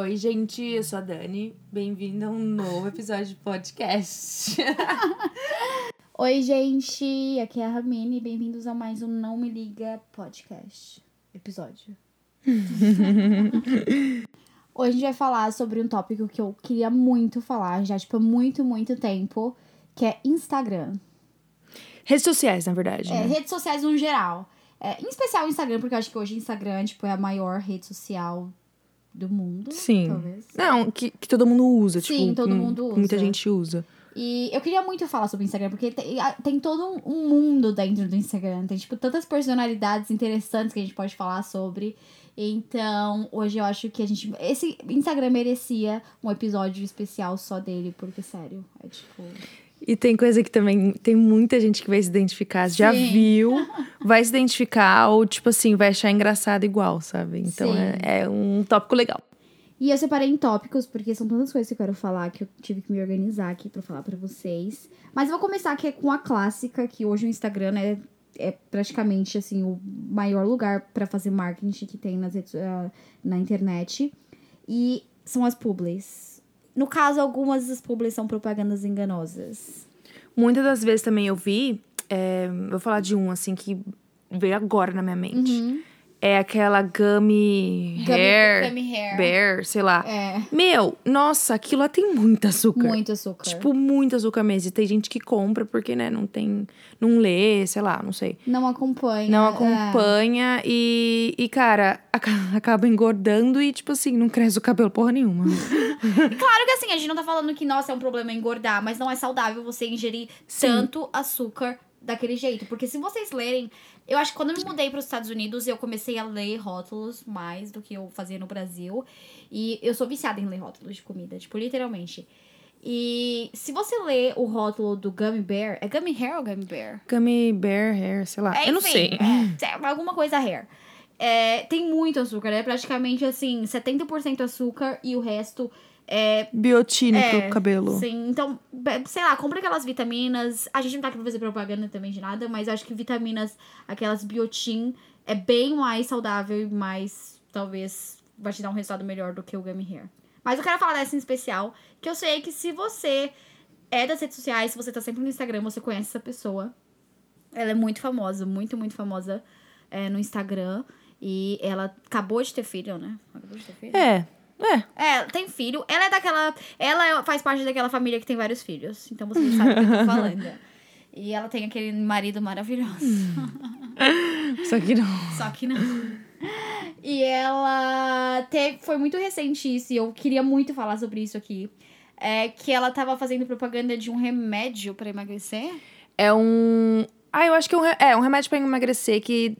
Oi, gente, eu sou a Dani. Bem-vinda a um novo episódio de podcast. Oi, gente, aqui é a Ramine. Bem-vindos a mais um Não Me Liga podcast. Episódio. Hoje a gente vai falar sobre um tópico que eu queria muito falar, já, tipo, há muito, muito tempo, que é Instagram. Redes sociais, na verdade. É, né? redes sociais no geral. É, em especial o Instagram, porque eu acho que hoje o Instagram, tipo, é a maior rede social do mundo. Sim. Talvez. Não, que, que todo mundo usa, Sim, tipo. todo mundo Muita usa. gente usa. E eu queria muito falar sobre o Instagram, porque tem, tem todo um, um mundo dentro do Instagram. Tem, tipo, tantas personalidades interessantes que a gente pode falar sobre. Então, hoje eu acho que a gente. Esse Instagram merecia um episódio especial só dele, porque, sério, é tipo. E tem coisa que também tem muita gente que vai se identificar, já Sim. viu, vai se identificar, ou tipo assim, vai achar engraçado igual, sabe? Então é, é um tópico legal. E eu separei em tópicos, porque são tantas coisas que eu quero falar que eu tive que me organizar aqui pra falar pra vocês. Mas eu vou começar aqui com a clássica, que hoje o Instagram é, é praticamente assim o maior lugar pra fazer marketing que tem nas redes, ah, na internet. E são as publis. No caso, algumas das publis são propagandas enganosas. Muitas das vezes também eu vi, é, vou falar de um assim que veio agora na minha mente. É aquela gummy, hair, Gummy hair. bear, sei lá. É, Meu, nossa, aquilo lá tem muito açúcar. muito açúcar. Tipo, muito açúcar mesmo. E tem gente que compra porque, né, não tem. Não lê, sei lá, não sei. não acompanha. Não é. acompanha e, e, cara, aca- acaba engordando e, tipo assim, não cresce o cabelo porra nenhuma. Claro que assim, a gente não tá falando que, nossa, é um problema engordar, mas não é saudável você ingerir tanto açúcar daquele jeito. Porque se vocês lerem. Eu acho que quando eu me mudei para os Estados Unidos, eu comecei a ler rótulos mais do que eu fazia no Brasil. E eu sou viciada em ler rótulos de comida, tipo, literalmente. E se você ler o rótulo do Gummy Bear, é Gummy Hair ou Gummy Bear? Gummy bear hair, sei lá. É, eu não sei. é, é alguma coisa hair. É, tem muito açúcar, é praticamente assim, 70% açúcar e o resto é Biotina É, pro cabelo. Sim, então, sei lá, compra aquelas vitaminas. A gente não tá aqui pra fazer propaganda também de nada, mas eu acho que vitaminas, aquelas biotin, é bem mais saudável e mais, talvez, vai te dar um resultado melhor do que o Gummy Hair. Mas eu quero falar dessa em especial, que eu sei que se você é das redes sociais, se você tá sempre no Instagram, você conhece essa pessoa. Ela é muito famosa, muito, muito famosa é, no Instagram. E ela acabou de ter filho, né? Acabou de ter filho? É, é. É, tem filho. Ela é daquela. Ela é- faz parte daquela família que tem vários filhos. Então você sabe do que eu tô falando. E ela tem aquele marido maravilhoso. Só que não. Só que não. E ela teve, foi muito recente isso, e eu queria muito falar sobre isso aqui. É que ela tava fazendo propaganda de um remédio pra emagrecer. É um. Ah, eu acho que é um, é um remédio pra emagrecer que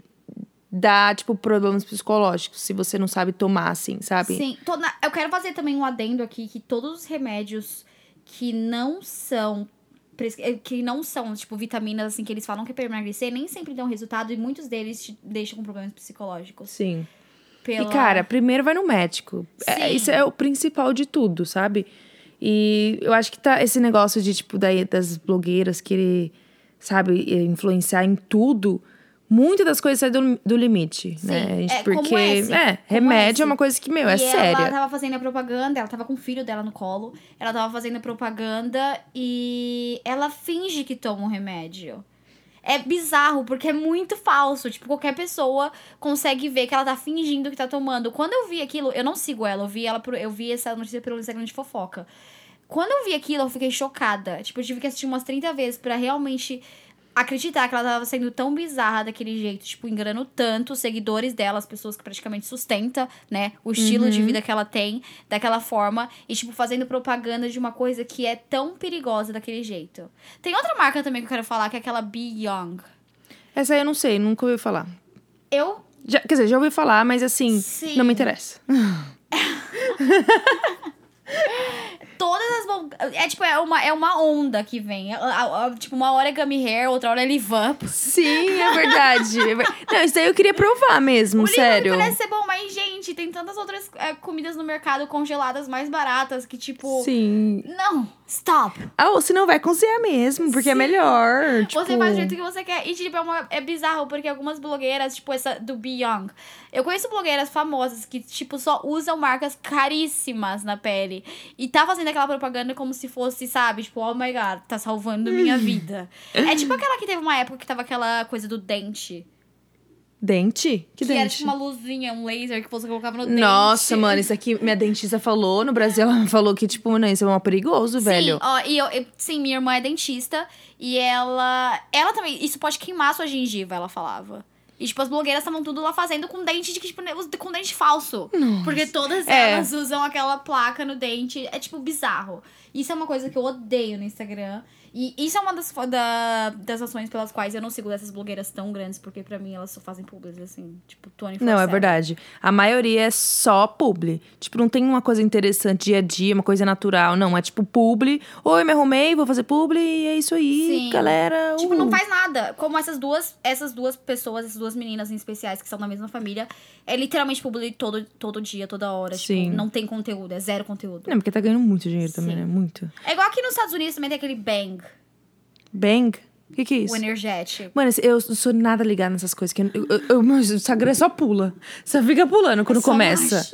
dá, tipo, problemas psicológicos, se você não sabe tomar, assim, sabe? Sim, tô na- eu quero fazer também um adendo aqui que todos os remédios que não são eh, que não são, tipo, vitaminas, assim, que eles falam que é pra emagrecer, nem sempre dão resultado e muitos deles te deixam com problemas psicológicos. Sim. Pela... E, cara, primeiro vai no médico. É, isso é o principal de tudo, sabe? E eu acho que tá esse negócio de, tipo, daí, das blogueiras querer, sabe, eh, influenciar em tudo. Muitas das coisas saem do, do limite, né? Sim, gente? é, Porque, é, remédio esse. é uma coisa que, meu, é e séria. ela tava fazendo a propaganda, ela tava com o filho dela no colo, ela tava fazendo a propaganda e ela finge que toma um remédio. É bizarro, porque é muito falso. Tipo, qualquer pessoa consegue ver que ela tá fingindo que tá tomando. Quando eu vi aquilo, eu não sigo ela, eu vi ela por- eu vi essa notícia pelo Instagram de fofoca. Quando eu vi aquilo, eu fiquei chocada. Tipo, eu tive que assistir umas 30 vezes pra realmente acreditar que ela tava sendo tão bizarra daquele jeito, tipo, enganando tanto os seguidores dela, as pessoas que praticamente sustenta, né, o estilo de vida que ela tem, daquela forma, e, tipo, fazendo propaganda de uma coisa que é tão perigosa daquele jeito. Tem outra marca também que eu quero falar, que é aquela Be Young. Essa aí eu não sei, nunca ouvi falar. Eu Já, quer dizer, já ouvi falar, mas assim, Sim. não me interessa. Todas as. É tipo, é uma, é uma onda que vem. A- tipo, uma hora é Gummy Hair, outra hora é Live Up. Sim, é verdade. É Não, isso aí eu queria provar mesmo, O sério. Parece ser bom, mas, gente, tem tantas outras é, comidas no mercado congeladas mais baratas que, tipo. Sim. Não, Stop! Ah, ou se não vai cozinhar mesmo, porque é melhor. Tipo... Você faz do jeito que você quer. E, tipo, é, uma, é bizarro, porque algumas blogueiras, tipo essa do Be Young. Eu conheço blogueiras famosas que, tipo, só usam marcas caríssimas na pele. E tá fazendo aquela propaganda como se fosse, sabe? Tipo, oh my god, tá salvando minha vida. é tipo aquela que teve uma época que tava aquela coisa do dente. Dente? Que, Que, era dente? tipo uma luzinha, um laser que você colocava no dente. Nossa, mano, isso aqui minha dentista falou. No Brasil, ela falou que, tipo, não, isso é mó perigoso, velho. Sim, ó, e eu, eu- sim, minha irmã é dentista e ela. Ela também. Isso pode queimar sua gengiva, ela falava. E, tipo, as blogueiras estavam tudo lá fazendo com dente de tipo, com dente falso. Porque todas É. elas usam aquela placa no dente. É, tipo, bizarro. Isso é uma coisa que eu odeio no Instagram. E isso é uma das, da, das ações pelas quais eu não sigo dessas blogueiras tão grandes, porque pra mim elas só fazem publis, assim, tipo, 24 Não, é verdade. A maioria é só publi. Tipo, não tem uma coisa interessante dia a dia, uma coisa natural. Não, é tipo publi. Oi, me arrumei, vou fazer publi e é isso aí, Sim. galera. Tipo, uh. não faz nada. Como essas duas, essas duas pessoas, essas duas meninas em especiais que são da mesma família, é literalmente publi todo, todo dia, toda hora. Sim. Tipo, não tem conteúdo, é zero conteúdo. Não, porque tá ganhando muito dinheiro também, Sim. né? Muito. É igual aqui nos Estados Unidos também tem aquele Bang, Bang? O que, que é isso? o energético. Mano, eu não sou nada ligada nessas coisas. Que eu, eu, eu- meu Instagram só pula. Só fica pulando quando começa.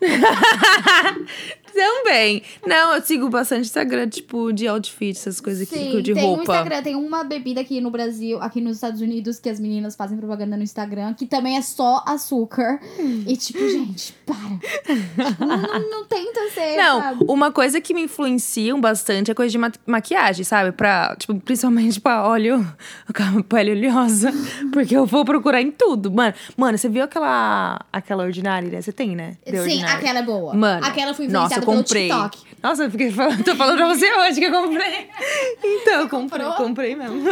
Também. Não, eu sigo bastante Instagram, tipo, de outfit, essas coisas aqui, Sim, de tem um roupa. Instagram, tem uma bebida aqui no Brasil, aqui nos Estados Unidos, que as meninas fazem propaganda no Instagram, que também é só açúcar. E tipo, gente, para. Tipo, não, não, tenta ser, Não, sabe? uma coisa que me influenciam bastante é coisa de ma- maquiagem, sabe? Pra, tipo, principalmente pra óleo, pele oleosa. Porque eu vou procurar em tudo. Mano, mano, você viu aquela, aquela ordinária, né? Você tem, né? The Sim, Ordinary. aquela é boa. Mano, aquela foi nossa, influenciada eu pelo comprei. TikTok. Nossa, eu fiquei falando, tô falando pra você hoje que eu comprei. Então, eu comprei, comprei mesmo.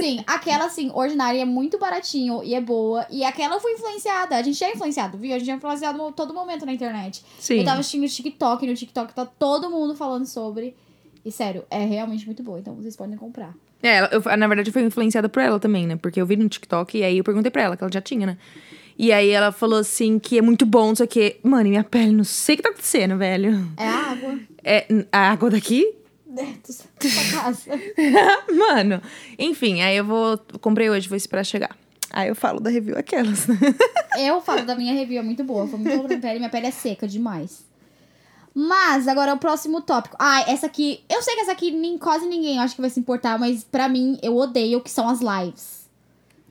Sim, aquela, assim, ordinária é muito baratinho e é boa. E aquela foi influenciada. A gente é influenciado, viu? A gente é influenciado todo momento na internet. Sim. Eu tava assistindo o TikTok, no TikTok tá todo mundo falando sobre. E sério, é realmente muito boa. Então vocês podem comprar. É, eu, na verdade, eu fui influenciada por ela também, né? Porque eu vi no TikTok e aí eu perguntei pra ela, que ela já tinha, né? E aí ela falou assim que é muito bom, só que, mano, e minha pele, não sei o que tá acontecendo, velho. É a água É a água daqui? dentro da sua casa. mano. Enfim, aí eu vou. Comprei hoje, vou esperar chegar. Aí eu falo da review aquelas. Eu falo da minha review, é muito boa. Foi muito boa pra minha pele. Minha pele é seca demais. Mas, agora o próximo tópico. Ah, essa aqui. Eu sei que essa aqui nem, quase ninguém acho que vai se importar, mas pra mim, eu odeio que são as lives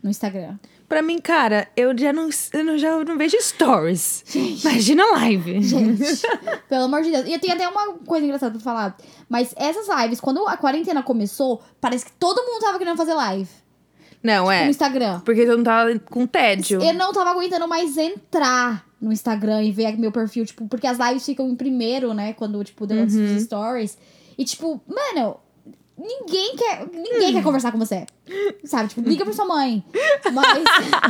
no Instagram. Pra mim, cara, eu já não, eu não- já não vejo stories. Imagina live. Gente, pelo amor de Deus. E eu tenho até uma coisa engraçada pra falar. Mas essas lives, quando a quarentena começou, parece que todo mundo tava querendo fazer live Não, no é. Instagram. Porque todo mundo tava com tédio. Eu não tava aguentando mais entrar no Instagram e ver meu perfil, tipo, porque as lives ficam em primeiro, né? Quando, tipo, deu Uhum. os stories. E, tipo, mano, ninguém quer. Ninguém quer conversar com você. Sabe? Tipo, liga pra sua mãe. Mas.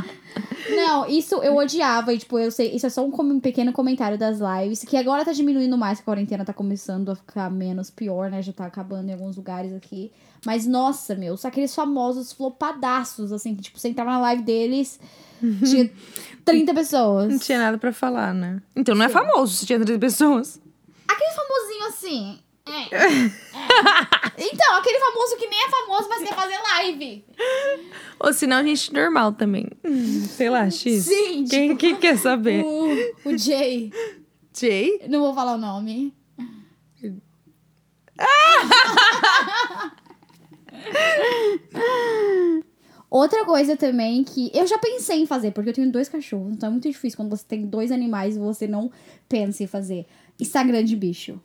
não, isso eu odiava. E, tipo, eu sei. Isso é só um, um pequeno comentário das lives. Que agora tá diminuindo mais, que a quarentena tá começando a ficar menos pior, né? Já tá acabando em alguns lugares aqui. Mas, nossa, meu, só aqueles famosos flopadaços, assim, que, tipo, você entrava na live deles, tinha 30 pessoas. Não tinha nada pra falar, né? Então não é Sim. famoso se tinha três pessoas. Aquele famosinho assim. é, Então, aquele famoso que nem é famoso, mas quer fazer live. Ou senão, gente normal também. Sei lá, X. Sim, Quem, quem quer saber? O, o Jay. Jay? Não vou falar o nome. Outra coisa também que eu já pensei em fazer, porque eu tenho dois cachorros, então é muito difícil quando você tem dois animais e você não pensa em fazer. Instagram de bicho.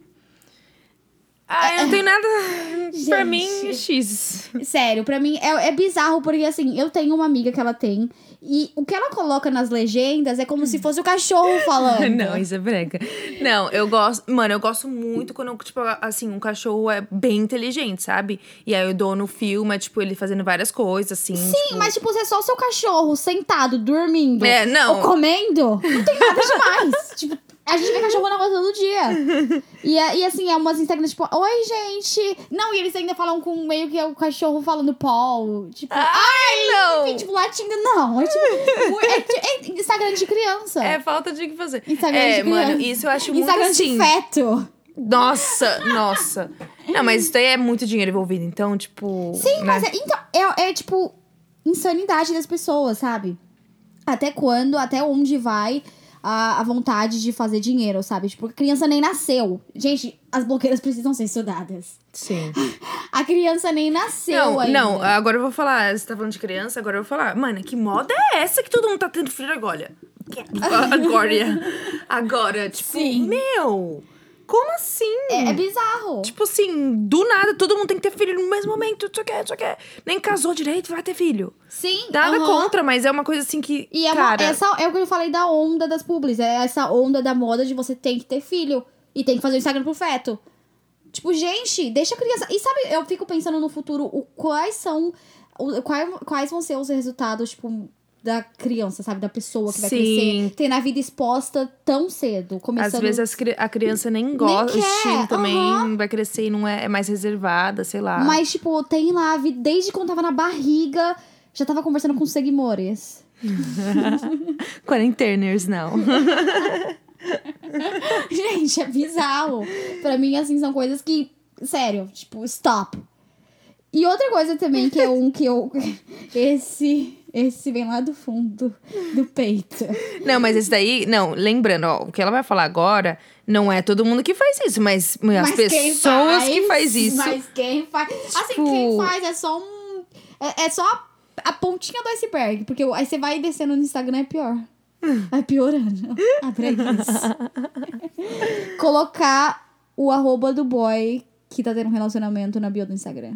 Ah, eu não tenho nada. pra Gente. mim, X. Sério, pra mim é, é bizarro, porque assim, eu tenho uma amiga que ela tem, e o que ela coloca nas legendas é como se fosse o cachorro falando. Não, isso é brega. Não, eu gosto. Mano, eu gosto muito quando, tipo, assim, um cachorro é bem inteligente, sabe? E aí o dono filma, tipo, ele fazendo várias coisas, assim. Sim, mas tipo, se é só o seu cachorro sentado, dormindo, É, não. ou comendo, não tem nada demais. tipo, a gente vê cachorro na rua todo dia. E, é- e assim, é umas Instagrams, tipo, oi, gente. Não, e eles ainda falam com meio que é o cachorro falando Paul. Tipo, Ai, não! enfim, tipo, latindo, não. É tipo, é, é Instagram de criança. É falta de o que fazer. Instagram é, de criança. mano, isso eu acho muito Instagram assim. de feto. Nossa, nossa. Não, mas isso daí é muito dinheiro envolvido, então, tipo. Sim, né? mas é, então, é, é tipo insanidade das pessoas, sabe? Até quando, até onde vai a, a vontade de fazer dinheiro, sabe? Tipo, a criança nem nasceu. Gente, as blogueiras precisam ser estudadas. Sim. A criança nem nasceu Não, ainda. não, agora eu vou falar. Você tá falando de criança, agora eu vou falar. Mano, que moda é essa que todo mundo tá tendo filho agora? Agora. Agora, tipo, Sim. meu. Como assim? É, é bizarro. Tipo assim, do nada, todo mundo tem que ter filho no mesmo momento, não sei o que, não sei o que. Nem casou direito, vai ter filho. Sim. Nada aham. contra, mas é uma coisa assim que. E é, uma, cara, essa, é o que eu falei da onda das publis. É essa onda da moda de você tem que ter filho. E tem que fazer o Instagram pro feto. Tipo, gente, deixa a criança. E sabe, eu fico pensando no futuro o quais são. O, quais, quais vão ser os resultados, tipo, da criança, sabe? Da pessoa que vai Sim. crescer. Tendo a vida exposta tão cedo. Começando. Às vezes a criança nem gosta, quer, o estilo também aham. vai crescer e não é, é mais reservada, sei lá. Mas, tipo, tem lá. Desde quando tava na barriga. Já tava conversando com seguidores. Quarenteners, não. Gente, é bizarro. pra mim, assim, são coisas que. Sério, tipo, stop. E outra coisa também que é um que eu. Esse. Esse vem lá do fundo do peito. Não, mas esse daí, não, lembrando, ó, o que ela vai falar agora não é todo mundo que faz isso, mas, as Mas quem pessoas que faz isso. Mas quem faz. Assim, Tipo- quem faz é só um. É, é só a, a pontinha do iceberg. Porque aí você vai descendo no Instagram é pior. Vai piorando. Pra isso. Colocar o arroba do boy que tá tendo um relacionamento na bio do Instagram.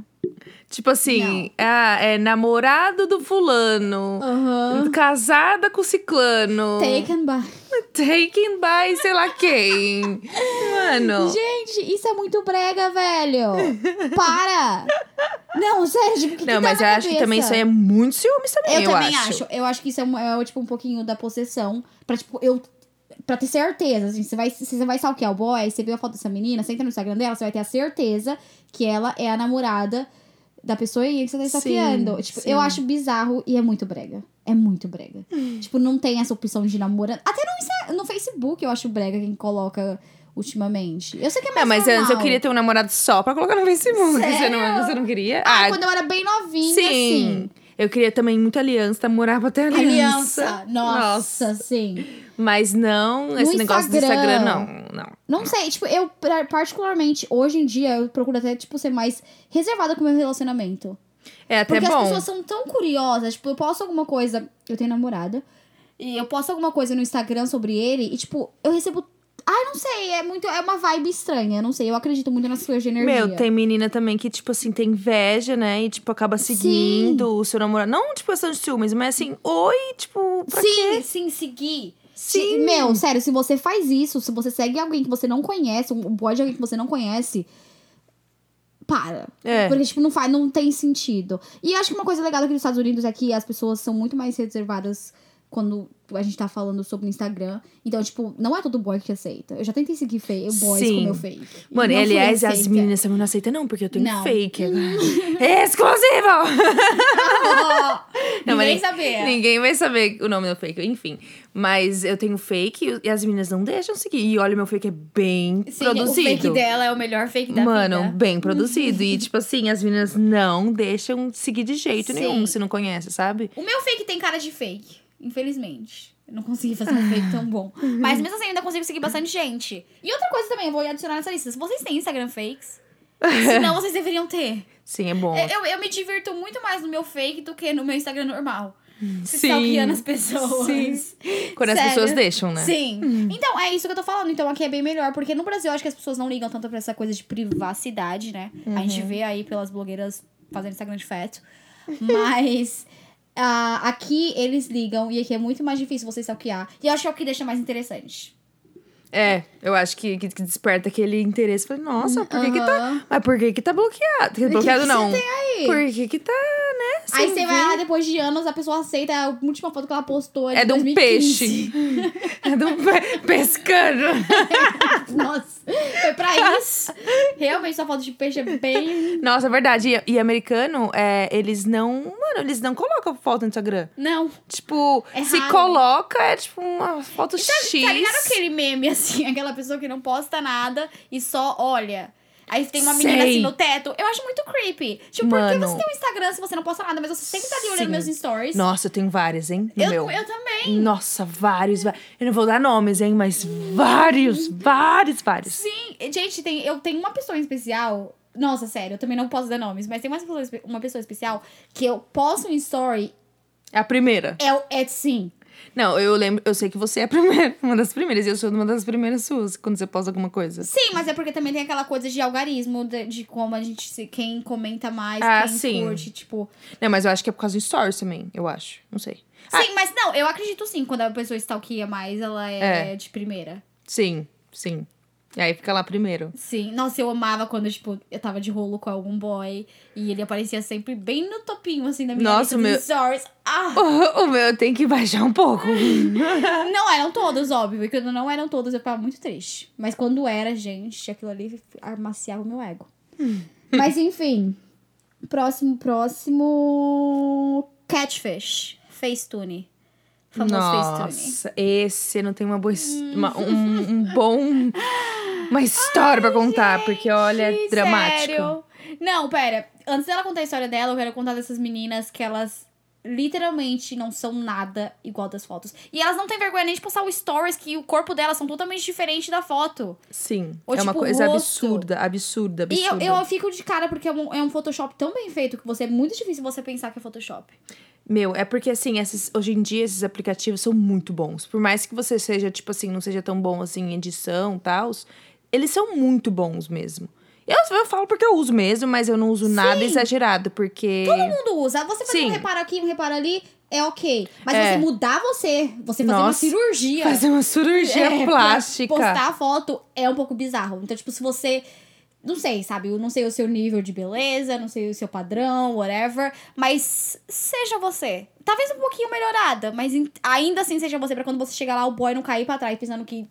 Tipo assim, ah, é namorado do fulano, Aham. casada com o ciclano, Taken by. taken by sei lá quem. Mano, Gente, isso é muito brega, velho. Para! Não, sério, tipo, que não, que mas tá eu na acho que também isso aí é muito ciúmes também, Eu, eu, também acho. Eu acho que isso é, é, tipo um pouquinho da possessão. Pra, tipo, eu. Pra ter certeza. Assim, você vai, você vai stalkear o boy, aí você vê a foto dessa menina, você entra no Instagram dela, você vai ter a certeza que ela é a namorada da pessoa que você tá stalkeando. Tipo, sim. eu acho bizarro e é muito brega. É muito brega. tipo, não tem essa opção de namorando. Até no, no Facebook eu acho brega quem coloca ultimamente. Eu sei que é mais Não, mas antes eu queria ter um namorado só pra colocar no Facebook. Você não, você não queria? Ah, quando eu era bem novinha, sim. assim. Eu queria também muita aliança, pra ter aliança. Aliança. Nossa, sim. Mas não, esse negócio do Instagram. Instagram, não, não. Não sei, tipo, eu particularmente, hoje em dia, eu procuro até, tipo, ser mais reservada com o meu relacionamento. É até Porque bom. as pessoas são tão curiosas, tipo, eu posto alguma coisa, eu tenho namorada, e eu posto alguma coisa no Instagram sobre ele, e tipo, eu recebo. Ah, não sei, é muito. É uma vibe estranha, não sei, eu acredito muito nas suas de energia. Meu, tem menina também que, tipo assim, tem inveja, né? E, tipo, acaba seguindo o seu namorado. Não, tipo, questão de ciúmes, mas assim, oi, tipo, pra sim, quê? sim, seguir. Sim. Meu, sério, se você faz isso, se você segue alguém que você não conhece, um boy de alguém que você não conhece, para. É. Porque, tipo, não, faz, não tem sentido. E eu acho que uma coisa legal aqui nos Estados Unidos é que as pessoas são muito mais reservadas quando a gente tá falando sobre o Instagram. Então, tipo, não é todo boy que aceita. Eu já tentei seguir fake, boys Sim. com meu fake. Mano, e aliás, as meninas também não aceitam, não, porque eu tenho Não. fake agora. Exclusivo! Não, Ninguém sabia. Ninguém vai saber o nome do fake, enfim. Mas eu tenho fake e as meninas não deixam seguir. E olha, meu fake é bem Sim, produzido. o fake dela é o melhor fake da Mano, vida. bem produzido. e, tipo assim, as meninas não deixam seguir de jeito Sim. nenhum, se não conhece, sabe? O meu fake tem cara de fake, infelizmente. Eu não consegui fazer um fake tão bom. Mas mesmo assim, ainda consigo seguir bastante gente. E outra coisa também, eu vou adicionar nessa lista. Se vocês têm Instagram fakes, senão vocês deveriam ter. Sim, é bom. Eu, eu me divirto muito mais no meu fake do que no meu Instagram normal. Se stalkeando as pessoas. Sim. Quando as Sério? pessoas deixam, né? Sim. Então, é isso que eu tô falando. Então, aqui é bem melhor. Porque no Brasil, eu acho que as pessoas não ligam tanto pra essa coisa de privacidade, né? A gente Uhum. vê aí pelas blogueiras fazendo Instagram de feto. Mas... ah, aqui eles ligam e aqui é muito mais difícil você stalkear. E eu acho que é o que deixa mais interessante. É, eu acho que, que, que desperta aquele interesse. Falei, nossa, por que que tá... Mas por que que tá bloqueado? que bloqueado que não. tem aí? Por que que tá, né? Aí sem você vai lá, depois de anos, a pessoa aceita a última foto que ela postou. É de um 2015. peixe. É de um pe- pescando. Nossa, foi pra isso. Realmente, sua foto de peixe é bem. Nossa, é verdade. E, e americano, é, eles não. Mano, eles não colocam foto no Instagram. Não. Tipo, É se raro. coloca, é tipo uma foto X. Tá ligado aquele meme, assim, aquela pessoa que não posta nada e só olha. Aí tem uma menina Sei. assim no teto. Eu acho muito creepy. Tipo, por que Mano. você tem um Instagram se você não posta nada, mas você sempre tá ali olhando Sim. meus stories? Nossa, eu tenho várias, hein? No eu, meu. eu também. Nossa, vários, va- Eu não vou dar nomes, hein? Mas vários, vários, vários. Sim, gente, tem, eu tenho uma pessoa em especial. Nossa, sério, eu também não posso dar nomes, mas tem uma pessoa, uma pessoa especial que eu posto um story. É a primeira. É, o- é sim. Não, eu lembro, eu sei que você é a primeira, uma das primeiras. E eu sou uma das primeiras suas, quando você posta alguma coisa. Sim, mas é porque também tem aquela coisa de algarismo, de, de como a gente se. Quem comenta mais, Ah, quem sim. curte, tipo. Não, mas eu acho que é por causa do stories também, eu acho. Não sei. Ah, Sim, mas não, eu acredito sim, quando a pessoa stalkeia mais, ela é, de primeira. sim, sim. E aí fica lá primeiro. Sim. Nossa, eu amava quando, tipo, eu tava de rolo com algum boy e ele aparecia sempre bem no topinho, assim, da minha Nossa, lista meu- de stories. Ah! O, o meu tem que baixar um pouco. Não eram todos, óbvio. E quando não eram todos, eu ficava muito triste. Mas quando era, gente, aquilo ali amaciava o meu ego. Mas enfim. Próximo, próximo. Catfish. Facetune. Famoso. Nossa, esse não tem uma boa. his- uma- um, um bom. Uma história pra contar, porque olha, é Gente, dramático. Sério? Não, pera. Antes dela contar a história dela, eu quero contar dessas meninas que elas literalmente não são nada igual das fotos. E elas não têm vergonha nem de postar o stories que o corpo delas são totalmente diferente da foto. Sim. Ou é uma tipo, coisa rosto. absurda, absurda, E eu, absurda. eu fico de cara porque é um, é um Photoshop tão bem feito que você é muito difícil você pensar que é Photoshop. Meu, é porque assim, esses, hoje em dia esses aplicativos são muito bons. Por mais que você seja, tipo assim, não seja tão bom assim em edição e tal, eles são muito bons mesmo. Eu, eu falo porque eu uso mesmo, mas eu não uso nada Sim. exagerado, porque. Todo mundo usa. Você fazer Sim. um reparo aqui, um reparo ali, é ok. Mas É. você mudar você, você fazer uma Nossa, cirurgia. Fazer uma cirurgia é, plástica. Postar a foto é um pouco bizarro. Então, tipo, se você. Não sei, sabe? Eu não sei o seu nível de beleza, não sei o seu padrão, whatever. Mas seja você. Talvez um pouquinho melhorada, mas ainda assim seja você, pra quando você chegar lá, o boy não cair pra trás pensando que.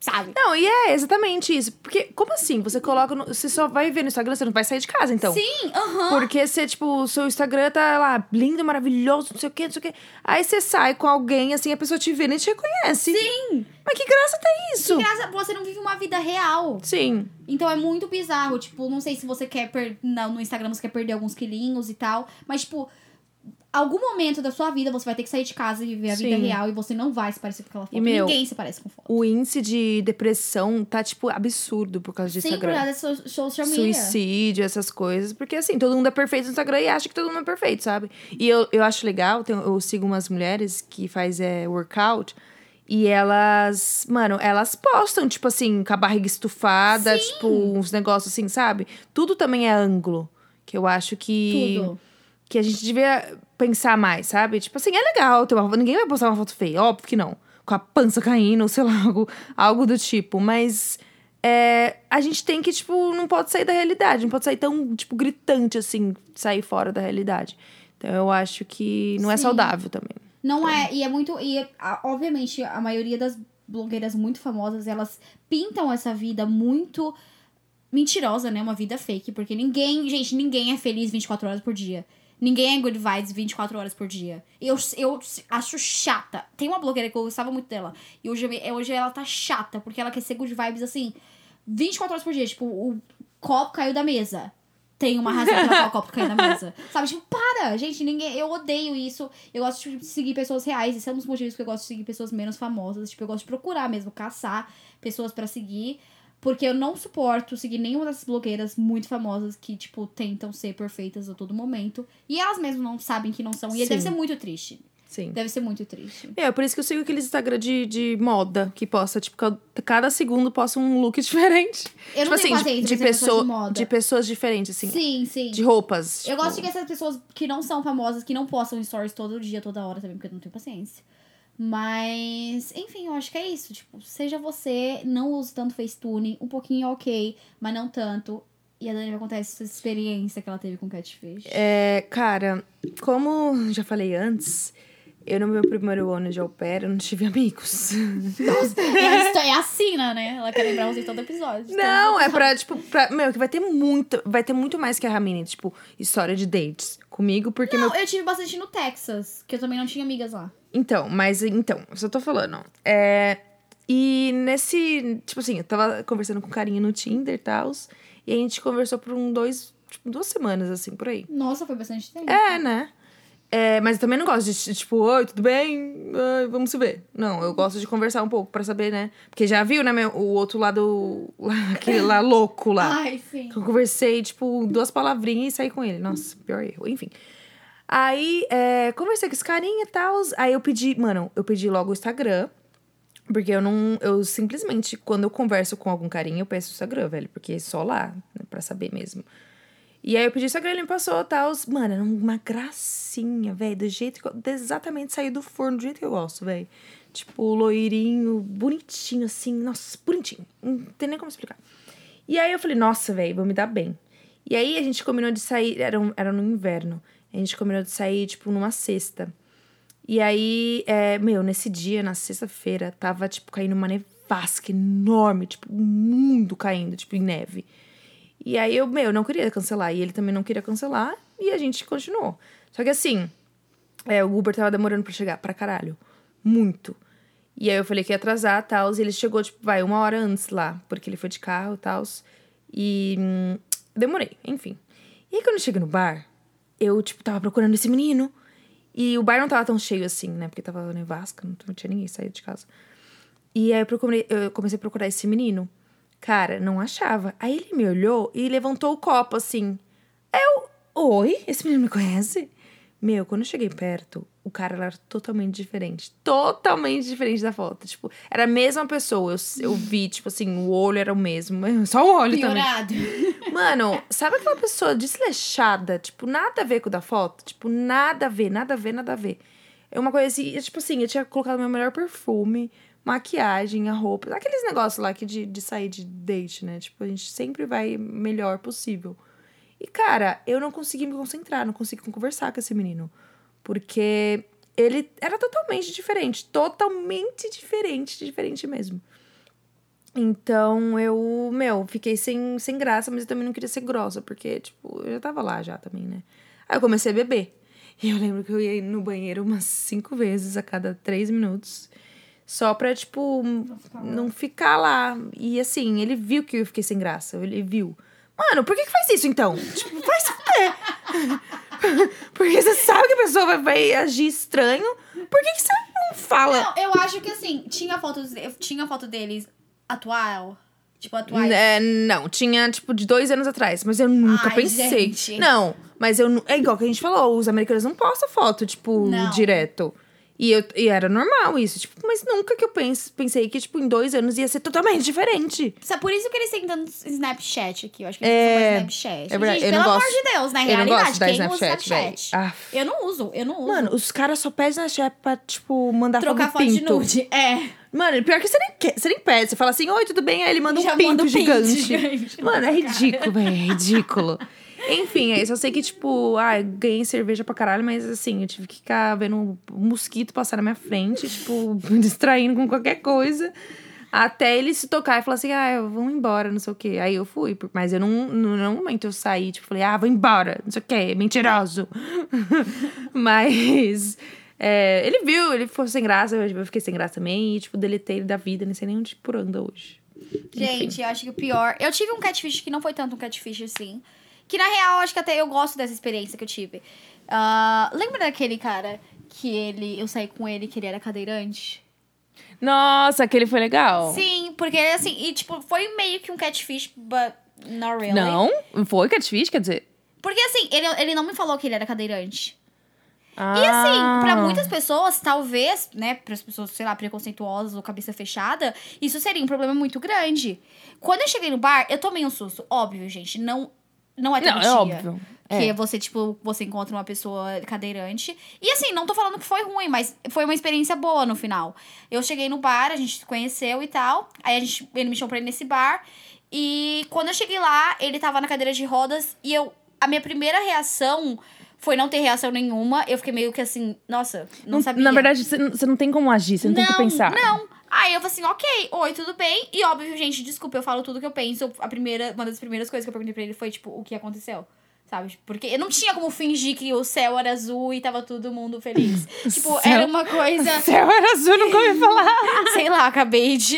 Sabe? Não, e é exatamente isso. Porque, como assim? Você coloca. No, você só vai ver no Instagram, você não vai sair de casa, então. Sim, aham. Porque você, tipo, o seu Instagram tá lá, lindo, maravilhoso, não sei o quê, não sei o quê. Aí você sai com alguém, assim, a pessoa te vê nem te reconhece. Sim. Mas que graça tem isso? Graças você não vive uma vida real. Sim. Então é muito bizarro. Tipo, não sei se você quer. Per... Não, no Instagram você quer perder alguns quilinhos e tal. Mas, tipo, algum momento da sua vida você vai ter que sair de casa e viver a vida Sim. real e você não vai se parecer com aquela foto. E, meu, Ninguém se parece com foto. O índice de depressão tá, tipo, absurdo por causa de Sim, por Instagram. causa dessa social media. Suicídio, essas coisas. Porque, assim, todo mundo é perfeito no Instagram e acha que todo mundo é perfeito, sabe? E eu, eu acho legal, eu sigo umas mulheres que faz é, workout. E elas, mano, elas postam, tipo assim, com a barriga estufada, Sim. tipo, uns negócios assim, sabe? Tudo também é ângulo. Que eu acho que. Tudo. que a gente devia pensar mais, sabe? Tipo assim, é legal ter uma Ninguém vai postar uma foto feia, óbvio que não. Com a pança caindo, sei lá, algo, algo do tipo. Mas é, a gente tem que, tipo, não pode sair da realidade. Não pode sair tão, tipo, gritante assim, sair fora da realidade. Então eu acho que não é Sim. saudável também. Não é, e é muito. E a- obviamente, a maioria das blogueiras muito famosas, elas pintam essa vida muito mentirosa, né? Uma vida fake. Porque ninguém, gente, ninguém é feliz 24 horas por dia. Ninguém é good vibes 24 horas por dia. Eu, eu acho chata. Tem uma blogueira que eu gostava muito dela. E hoje, hoje ela tá chata, porque ela quer ser good vibes assim, 24 horas por dia. Tipo, o copo caiu da mesa. Tem uma razão pela qual o copo caiu da mesa. Sabe? Tipo, para! Gente, ninguém. Eu odeio isso. Eu gosto tipo, de seguir pessoas reais. Esse é um dos motivos que eu gosto de seguir pessoas menos famosas. Tipo, eu gosto de procurar mesmo, caçar pessoas pra seguir. Porque eu não suporto seguir nenhuma dessas blogueiras muito famosas que, tipo, tentam ser perfeitas a todo momento. E elas mesmas não sabem que não são. E deve ser muito triste. Sim. Deve ser muito triste. É, por isso que eu sigo aqueles Instagram de, de moda que posta, tipo, ca- cada segundo posta um look diferente. Eu não tipo tenho assim, de, de, ser pessoa pessoa, de moda. de pessoas diferentes, assim. Sim, sim. De roupas. Eu tipo, gosto de que essas pessoas que não são famosas, que não postam stories todo dia, toda hora também, porque eu não tenho paciência. Mas, enfim, eu acho que é isso. Tipo, seja você, não use tanto Facetune, um pouquinho ok, mas não tanto. E a Dani vai contar essa experiência que ela teve com catfish. É, cara, como já falei antes, eu no meu primeiro ano de au pair, eu não tive amigos. Nossa, é, é assim, né? Ela quer lembrar vocês todo episódio. Não, é pra, tipo, pra, meu, que vai ter muito, vai ter muito mais que a Ramini, tipo, história de dates comigo, porque Não, meu... eu tive bastante no Texas, que eu também não tinha amigas lá. Então, mas, então, só tô falando, é... E nesse, tipo assim, eu tava conversando com um carinha no Tinder e tal, e a gente conversou por um, dois, tipo, duas semanas, assim, por aí. Nossa, foi bastante tempo. É, né? É, mas eu também não gosto de, tipo, oi, tudo bem? Ai, vamos se ver. Não, eu gosto de conversar um pouco pra saber, né? Porque já viu, né, meu, o outro lado, lá, aquele lá louco lá. Ai, sim. Que eu conversei, tipo, duas palavrinhas e saí com ele. Nossa, pior erro. Enfim. Aí, é, conversei com esse carinha e tal. Aí eu pedi, mano, eu pedi logo o Instagram. Porque eu não. Eu simplesmente, quando eu converso com algum carinha, eu peço o Instagram, velho. Porque é só lá, né, pra saber mesmo. E aí eu pedi o Instagram, ele me passou tal. Mano, era uma gracinha, velho. Do jeito que eu. Exatamente saiu do forno, do jeito que eu gosto, velho. Tipo, loirinho, bonitinho, assim. Nossa, bonitinho. Não tem nem como explicar. E aí eu falei, nossa, velho, vou me dar bem. E aí a gente combinou de sair, era, um- era no inverno. A gente combinou de sair, tipo, numa sexta. E aí, é, meu, nesse dia, na sexta-feira, tava, tipo, caindo uma nevasca enorme, tipo, o mundo caindo, tipo, em neve. E aí eu, meu, não queria cancelar. E ele também não queria cancelar. E a gente continuou. Só que assim, é, o Uber tava demorando pra chegar, pra caralho. Muito. E aí eu falei que ia atrasar, tal. E ele chegou, tipo, vai, uma hora antes lá. Porque ele foi de carro, tal. E hum, demorei, enfim. E aí quando eu cheguei no bar, eu, tipo, tava procurando esse menino. E o bar não tava tão cheio assim, né? Porque tava nevasca, não tinha ninguém saído de casa. E aí eu, procurei, eu comecei a procurar esse menino. Cara, não achava. Aí ele me olhou e levantou o copo assim. Eu, oi, esse menino me conhece? Meu, quando eu cheguei perto, o cara era totalmente diferente. Totalmente diferente da foto. Tipo, era a mesma pessoa. Eu, eu vi, tipo assim, o olho era o mesmo. Só o olho também. Piorado. Mano, sabe aquela pessoa desleixada? Tipo, nada a ver com o da foto? Tipo, nada a ver, nada a ver, nada a ver. É uma coisa assim, tipo assim, eu tinha colocado meu melhor perfume, maquiagem, a roupa, aqueles negócios lá que de, de sair de date, né? Tipo, a gente sempre vai melhor possível. E, cara, eu não consegui me concentrar, não consegui conversar com esse menino. Porque ele era totalmente diferente. Totalmente diferente, diferente mesmo. Então eu, meu, fiquei sem, sem graça, mas eu também não queria ser grossa, porque, tipo, eu já tava lá já também, né? Aí eu comecei a beber. E eu lembro que eu ia no banheiro umas cinco vezes a cada três minutos. Só pra, tipo, não ficar lá. E assim, ele viu que eu fiquei sem graça. Ele viu. Mano, por que, que faz isso então? tipo, faz fuder. Porque você sabe que a pessoa vai, vai agir estranho. Por que, que você não fala? Não, eu acho que assim, tinha fotos, eu tinha foto deles atual. Tipo, atuais. É, não, tinha tipo de dois anos atrás, mas eu nunca Ai, pensei. gente. Não, mas eu é igual que a gente falou, os americanos não postam foto, tipo, Não. direto. E, eu, e era normal isso, tipo, mas nunca que eu pense, pensei que, tipo, em dois anos ia ser totalmente diferente. Só por isso que eles têm tanto Snapchat aqui. Eu acho que É, eles usam mais Snapchat. é verdade, Gente, eu não pelo gosto- amor de Deus, na eu não gosto da quem usa Snapchat, Snapchat? véi. Ah. Eu não uso, eu não uso. Mano, os caras só pedem na chat pra, tipo, mandar Trocar foto foto de nude. É. Mano, pior que você nem, quer, você nem pede. Você fala assim, oi, tudo bem? Aí ele manda um pinto manda um pinto gigante. gigante. Mano, é ridículo, velho. É ridículo. Enfim, aí só sei que, tipo, ah, ganhei cerveja pra caralho, mas assim, eu tive que ficar vendo um mosquito passar na minha frente, tipo, me distraindo com qualquer coisa. Até ele se tocar e falar assim, ah, vamos embora, não sei o quê. Aí eu fui, mas eu não, no momento eu saí, tipo, falei, ah, vou embora, não sei o quê, mentiroso. mas é, ele viu, ele ficou sem graça, eu fiquei sem graça também, e, tipo, deletei ele da vida, nem sei nem onde por anda hoje. Gente, eu acho que o pior. Eu tive um catfish que não foi tanto um catfish assim. Que na real, acho que até eu gosto dessa experiência que eu tive. Ah, lembra daquele cara que ele. Eu saí com ele que ele era cadeirante? Nossa, aquele foi legal. Sim, porque assim, e tipo, foi meio que um catfish, but not really. Não? Foi catfish, quer dizer? Porque assim, ele, ele não me falou que ele era cadeirante. Ah. E assim, pra muitas pessoas, talvez, né, para as pessoas, sei lá, preconceituosas ou cabeça fechada, isso seria um problema muito grande. Quando eu cheguei no bar, eu tomei um susto. Óbvio, gente, não não é todo Não, é óbvio. Que É. você, tipo, você encontra uma pessoa cadeirante. E assim, não tô falando que foi ruim, mas foi uma experiência boa no final. Eu cheguei no bar, a gente se conheceu e tal. Aí a gente, ele me chamou pra ir nesse bar. E quando eu cheguei lá, ele tava na cadeira de rodas e eu. A minha primeira reação foi não ter reação nenhuma. Eu fiquei meio que assim, nossa, não, sabia. Na verdade, você não- não tem como agir, você não, tem que pensar. Não. Aí eu falei assim, ok, oi, tudo bem? E óbvio, gente, desculpa, eu falo tudo que eu penso. A primeira, uma das primeiras coisas que eu perguntei pra ele foi, tipo, o que aconteceu? Sabe? Porque eu não tinha como fingir que o céu era azul e tava todo mundo feliz. tipo, Céu- era uma coisa. Céu era azul, nunca ouvi falar. Sei lá, acabei de.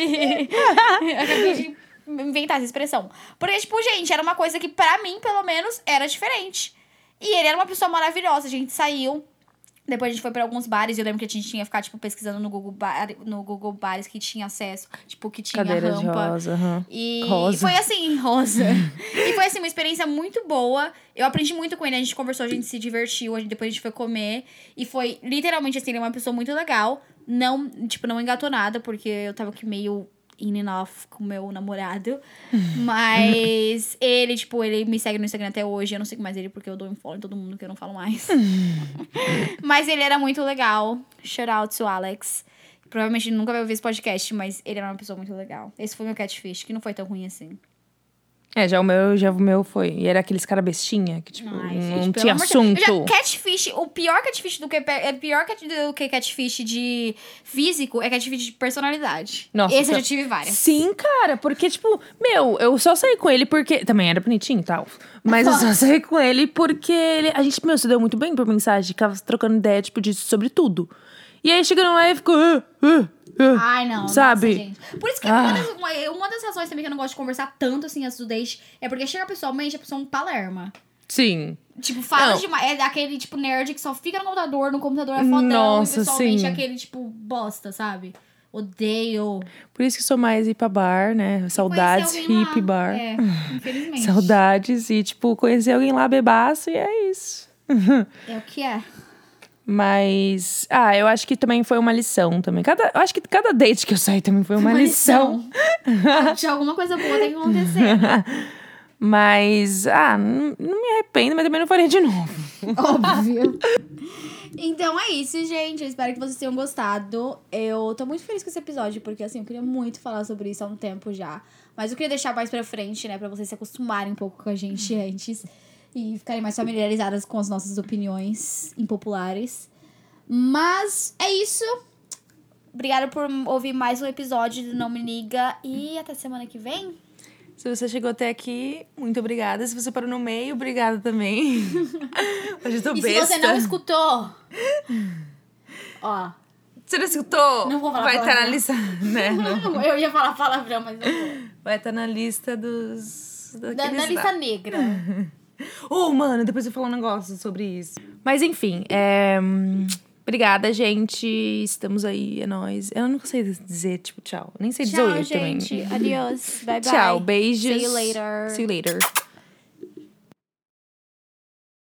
acabei de inventar essa expressão. Porque, tipo, gente, era uma coisa que, pra mim, pelo menos, era diferente. E ele era uma pessoa maravilhosa. A gente saiu. Depois a gente foi pra alguns bares. Eu lembro que a gente tinha que ficar, tipo, pesquisando no Google, Bar, no Google Bares que tinha acesso. Tipo, que tinha Cadeira de rampa. rosa, aham. E Rosa. foi assim, rosa. e foi assim, uma experiência muito boa. Eu aprendi muito com ele, a gente conversou, a gente se divertiu, a gente, depois a gente foi comer. E foi literalmente assim, ele é uma pessoa muito legal. Não, tipo, não engatou nada, porque eu tava aqui meio in and off com meu namorado. Mas ele, tipo, ele me segue no Instagram até hoje. Eu não sigo mais ele porque eu dou um follow em todo mundo que eu não falo mais. mas ele era muito legal. Shout out to Alex. Provavelmente nunca vai ouvir esse podcast, mas ele era uma pessoa muito legal. Esse foi meu catfish, que não foi tão ruim assim. É, já o meu, já o meu foi. E era aqueles cara bestinha, que, tipo, Ai, não gente, pelo tinha de assunto. Eu já, catfish, o pior catfish do que, é pior do que catfish de físico é catfish de personalidade. Nossa, Esse eu já tive várias. Sim, cara, porque, tipo, meu, eu só saí com ele porque. Também era bonitinho e tal. Mas eu só saí com ele porque ele- a gente, meu, se deu muito bem por mensagem, ficava trocando ideia, tipo, de, sobre tudo. E aí chegando lá e ficou. "Ah, ah, ah". Ai, não. Sabe? nossa. Por isso que Ah. uma, das, uma, uma das razões também que eu não gosto de conversar tanto assim do date é porque chega pessoalmente, a pessoa é um palerma. Sim. Tipo, fala Não. demais. É aquele, tipo, nerd que só fica no computador, no computador é fodão. Nossa, e pessoalmente sim. é aquele, tipo, bosta, sabe? Odeio. Por isso que sou mais ir pra bar, né? Saudades, hip bar. É, infelizmente. Saudades e, tipo, conhecer alguém lá bebaço e é isso. É o que é. Mas, ah, eu acho que também foi uma lição também. Cada, eu acho que cada date que eu saí também foi uma, lição. De alguma coisa boa tem que acontecer. Mas, ah, não, não me arrependo, mas também não faria de novo. Óbvio. Então é isso, gente. Eu espero que vocês tenham gostado. Eu tô muito feliz com esse episódio, porque assim, eu queria muito falar sobre isso há um tempo já. Mas eu queria deixar mais pra frente, né? Pra vocês se acostumarem um pouco com a gente antes. E ficarem mais familiarizadas com as nossas opiniões impopulares. Mas é isso. Obrigada por ouvir mais um episódio do Não Me Liga. E até semana que vem. Se você chegou até aqui, muito obrigada. Se você parou no meio, obrigada também. Hoje eu tô E besta. se você não escutou, ó. Você não escutou? Não vou falar Vai estar na palavrão. lista, né? Não. Eu ia falar palavrão, mas não vou. Vai estar na lista dos... Da, lista lá. negra. Oh, mano, depois eu falo um negócio sobre isso. Mas enfim, é... Obrigada, gente. Estamos aí, é nóis. Eu não sei dizer, tipo, tchau. Nem sei dizer Tchau, oi também. gente. Adiós. Bye, bye. Tchau, beijos. See you later. See you later.